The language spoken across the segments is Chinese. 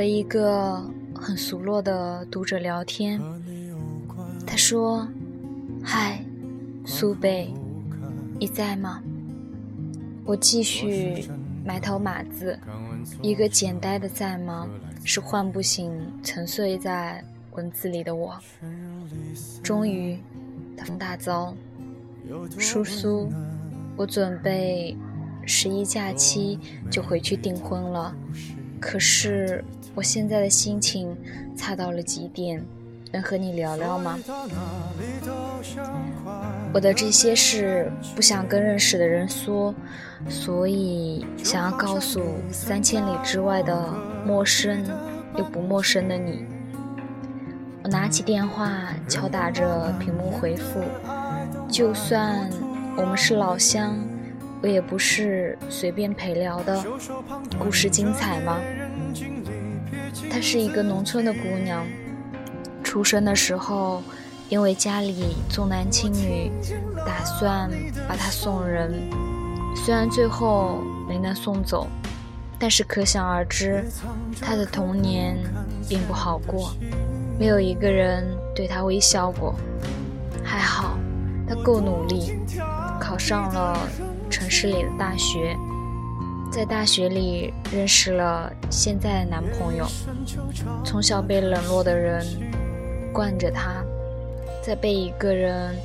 和一个很熟络的读者聊天，他说：“嗨，苏贝，你在吗？”我继续埋头码字，一个简单的“在吗”是唤不醒沉睡在文字里的我。终于，大风大遭，叔叔，我准备十一假期就回去订婚了。可是我现在的心情差到了极点，能和你聊聊吗？我的这些事不想跟认识的人说，所以想要告诉三千里之外的陌生又不陌生的你。我拿起电话，敲打着屏幕回复。就算我们是老乡。我也不是随便陪聊的，故事精彩吗？她是一个农村的姑娘，出生的时候，因为家里重男轻女，打算把她送人。虽然最后没能送走，但是可想而知，她的童年并不好过，没有一个人对她微笑过。还好，她够努力，考上了。城市里的大学，在大学里认识了现在的男朋友。从小被冷落的人惯着他，再被一个人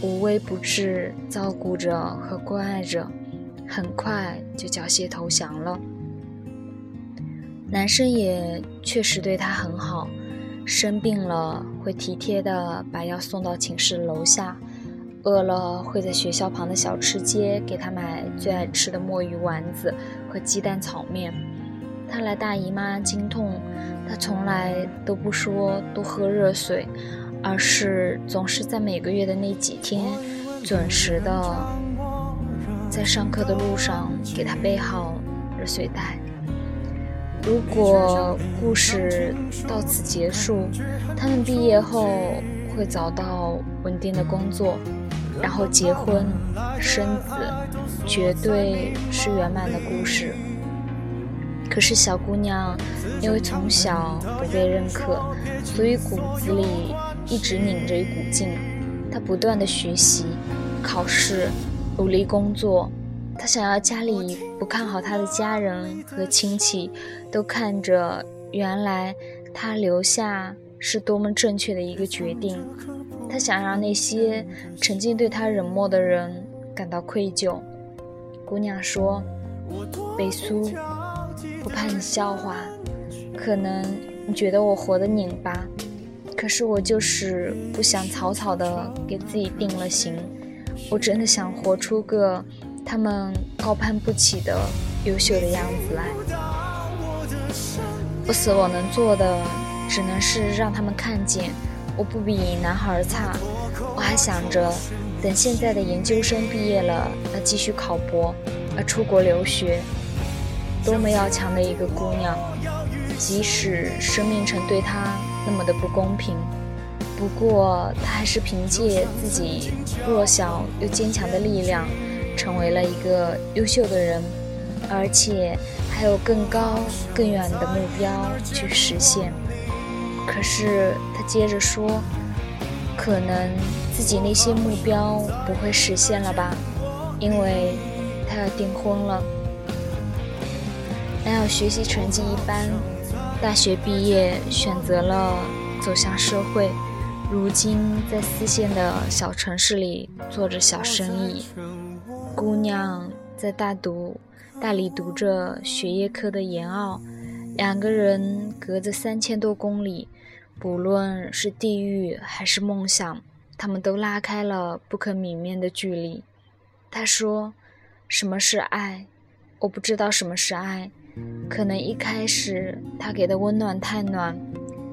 无微不至照顾着和关爱着，很快就缴械投降了。男生也确实对她很好，生病了会体贴的把药送到寝室楼下。饿了会在学校旁的小吃街给他买最爱吃的墨鱼丸子和鸡蛋炒面。他来大姨妈经痛，他从来都不说多喝热水，而是总是在每个月的那几天准时的在上课的路上给他备好热水袋。如果故事到此结束，他们毕业后会找到稳定的工作。然后结婚生子，绝对是圆满的故事。可是小姑娘因为从小不被认可，所以骨子里一直拧着一股劲。她不断的学习、考试、努力工作。她想要家里不看好她的家人和亲戚都看着，原来她留下是多么正确的一个决定。他想让那些曾经对他冷漠的人感到愧疚。姑娘说：“北苏，不怕你笑话，可能你觉得我活得拧巴，可是我就是不想草草的给自己定了型。我真的想活出个他们高攀不起的优秀的样子来。不死，我能做的只能是让他们看见。”我不比男孩差，我还想着，等现在的研究生毕业了，要继续考博，要出国留学。多么要强的一个姑娘，即使生命曾对她那么的不公平，不过她还是凭借自己弱小又坚强的力量，成为了一个优秀的人，而且还有更高更远的目标去实现。可是他接着说：“可能自己那些目标不会实现了吧，因为他要订婚了。男友学习成绩一般，大学毕业选择了走向社会，如今在四线的小城市里做着小生意。姑娘在大读大理读着学业科的研奥，两个人隔着三千多公里。”不论是地狱还是梦想，他们都拉开了不可泯灭的距离。他说：“什么是爱？我不知道什么是爱。可能一开始他给的温暖太暖，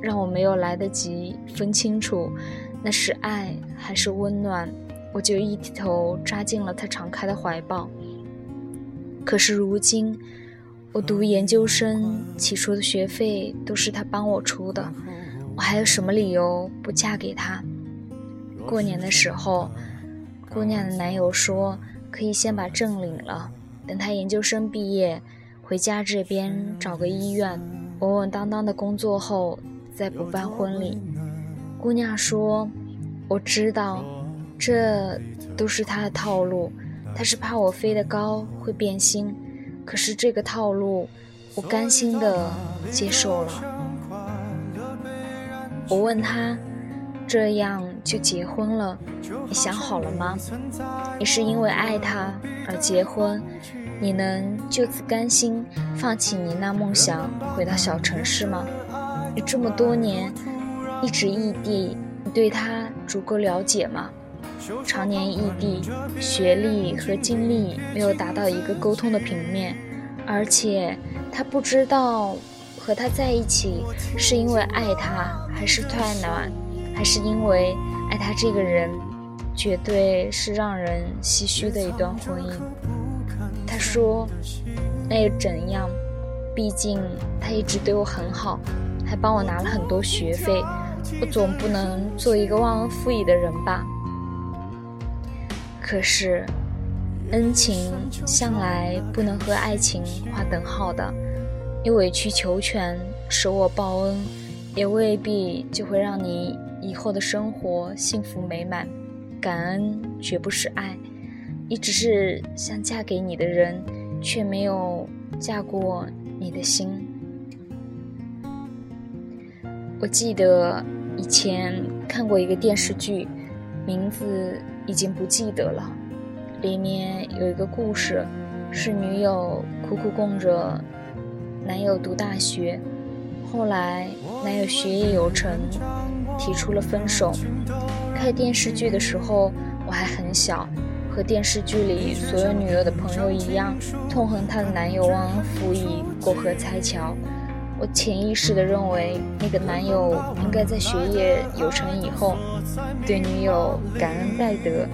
让我没有来得及分清楚那是爱还是温暖，我就一头扎进了他敞开的怀抱。可是如今，我读研究生，起初的学费都是他帮我出的。”我还有什么理由不嫁给他？过年的时候，姑娘的男友说可以先把证领了，等他研究生毕业，回家这边找个医院，稳稳当当的工作后再补办婚礼。姑娘说：“我知道，这都是他的套路。他是怕我飞得高会变心，可是这个套路，我甘心的接受了。”我问他：“这样就结婚了？你想好了吗？你是因为爱他而结婚？你能就此甘心放弃你那梦想，回到小城市吗？你这么多年一直异地，你对他足够了解吗？常年异地，学历和经历没有达到一个沟通的平面，而且他不知道。”和他在一起是因为爱他，还是太暖，还是因为爱他这个人，绝对是让人唏嘘的一段婚姻。他说：“那又怎样？毕竟他一直对我很好，还帮我拿了很多学费，我总不能做一个忘恩负义的人吧？”可是，恩情向来不能和爱情划等号的。你委曲求全，舍我报恩，也未必就会让你以后的生活幸福美满。感恩绝不是爱，你只是想嫁给你的人，却没有嫁过你的心。我记得以前看过一个电视剧，名字已经不记得了，里面有一个故事，是女友苦苦供着。男友读大学，后来男友学业有成，提出了分手。看电视剧的时候，我还很小，和电视剧里所有女友的朋友一样，痛恨她的男友忘恩负义、过河拆桥。我潜意识地认为，那个男友应该在学业有成以后，对女友感恩戴德，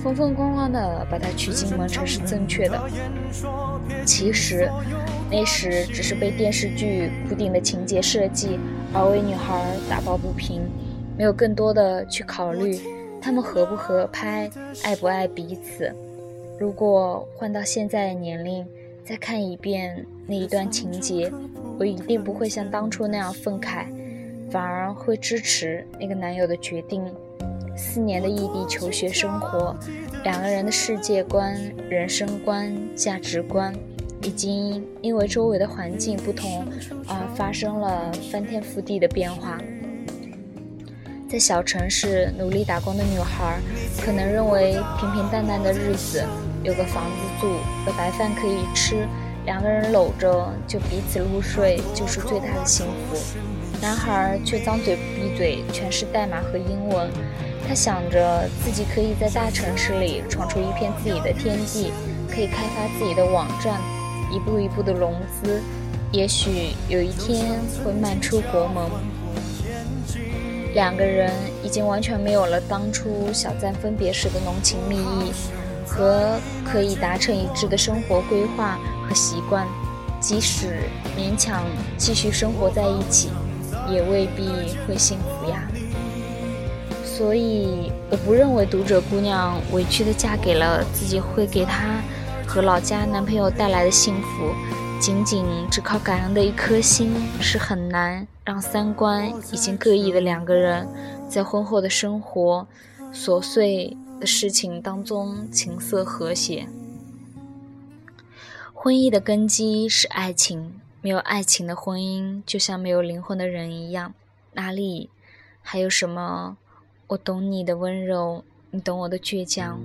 风风光光地把她娶进门才是正确的。其实。那时只是被电视剧固定的情节设计而为女孩打抱不平，没有更多的去考虑他们合不合拍，爱不爱彼此。如果换到现在的年龄，再看一遍那一段情节，我一定不会像当初那样愤慨，反而会支持那个男友的决定。四年的异地求学生活，两个人的世界观、人生观、价值观。已经因为周围的环境不同而发生了翻天覆地的变化。在小城市努力打工的女孩，可能认为平平淡淡的日子，有个房子住，有白饭可以吃，两个人搂着就彼此入睡，就是最大的幸福。男孩却张嘴闭嘴全是代码和英文，他想着自己可以在大城市里闯出一片自己的天地，可以开发自己的网站。一步一步的融资，也许有一天会迈出国门。两个人已经完全没有了当初小赞分别时的浓情蜜意和可以达成一致的生活规划和习惯，即使勉强继续生活在一起，也未必会幸福呀。所以，我不认为读者姑娘委屈的嫁给了自己会给她。和老家男朋友带来的幸福，仅仅只靠感恩的一颗心是很难让三观已经各异的两个人在婚后的生活琐碎的事情当中琴瑟和谐。婚姻的根基是爱情，没有爱情的婚姻就像没有灵魂的人一样，哪里还有什么我懂你的温柔，你懂我的倔强？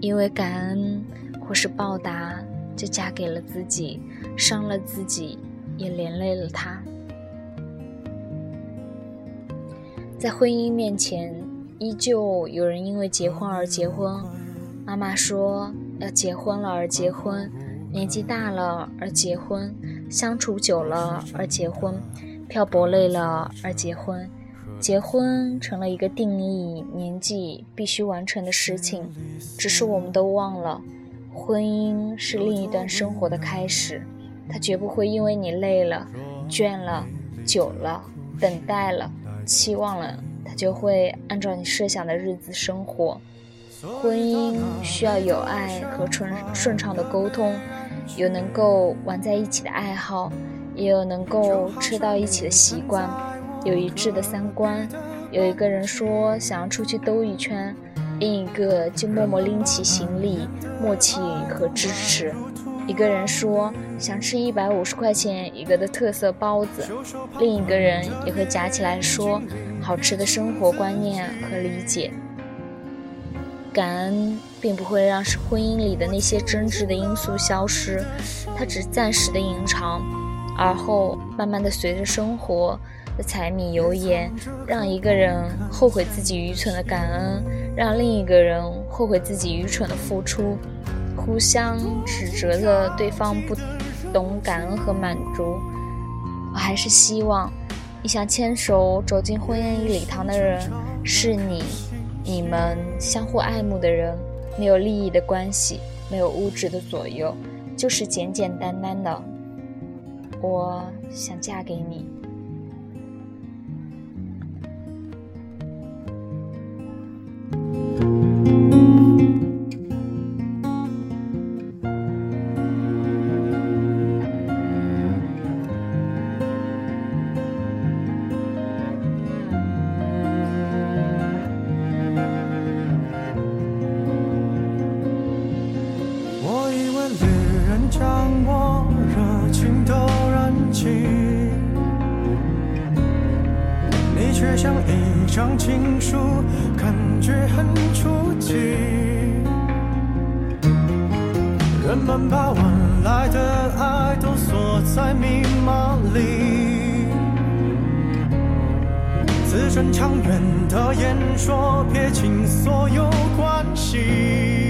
因为感恩。或是报答，就嫁给了自己，伤了自己，也连累了他。在婚姻面前，依旧有人因为结婚而结婚。妈妈说要结婚了而结婚，年纪大了而结婚，相处久了而结婚，漂泊累了而结婚。结婚成了一个定义年纪必须完成的事情，只是我们都忘了。婚姻是另一段生活的开始，它绝不会因为你累了、倦了、久了、等待了、期望了，他就会按照你设想的日子生活。婚姻需要有爱和顺顺畅的沟通，有能够玩在一起的爱好，也有能够吃到一起的习惯，有一致的三观。有一个人说想要出去兜一圈，另一个就默默拎起行李，默契和支持。一个人说想吃一百五十块钱一个的特色包子，另一个人也会夹起来说好吃的生活观念和理解。感恩并不会让婚姻里的那些真挚的因素消失，它只是暂时的隐藏，而后慢慢的随着生活的柴米油盐，让一个人后悔自己愚蠢的感恩，让另一个人后悔自己愚蠢的付出，互相指责着对方不懂感恩和满足。我还是希望，你想牵手走进婚姻礼堂的人是你。你们相互爱慕的人，没有利益的关系，没有物质的左右，就是简简单单的，我想嫁给你。们把晚来的爱都锁在密码里，字正腔圆的演说撇清所有关系。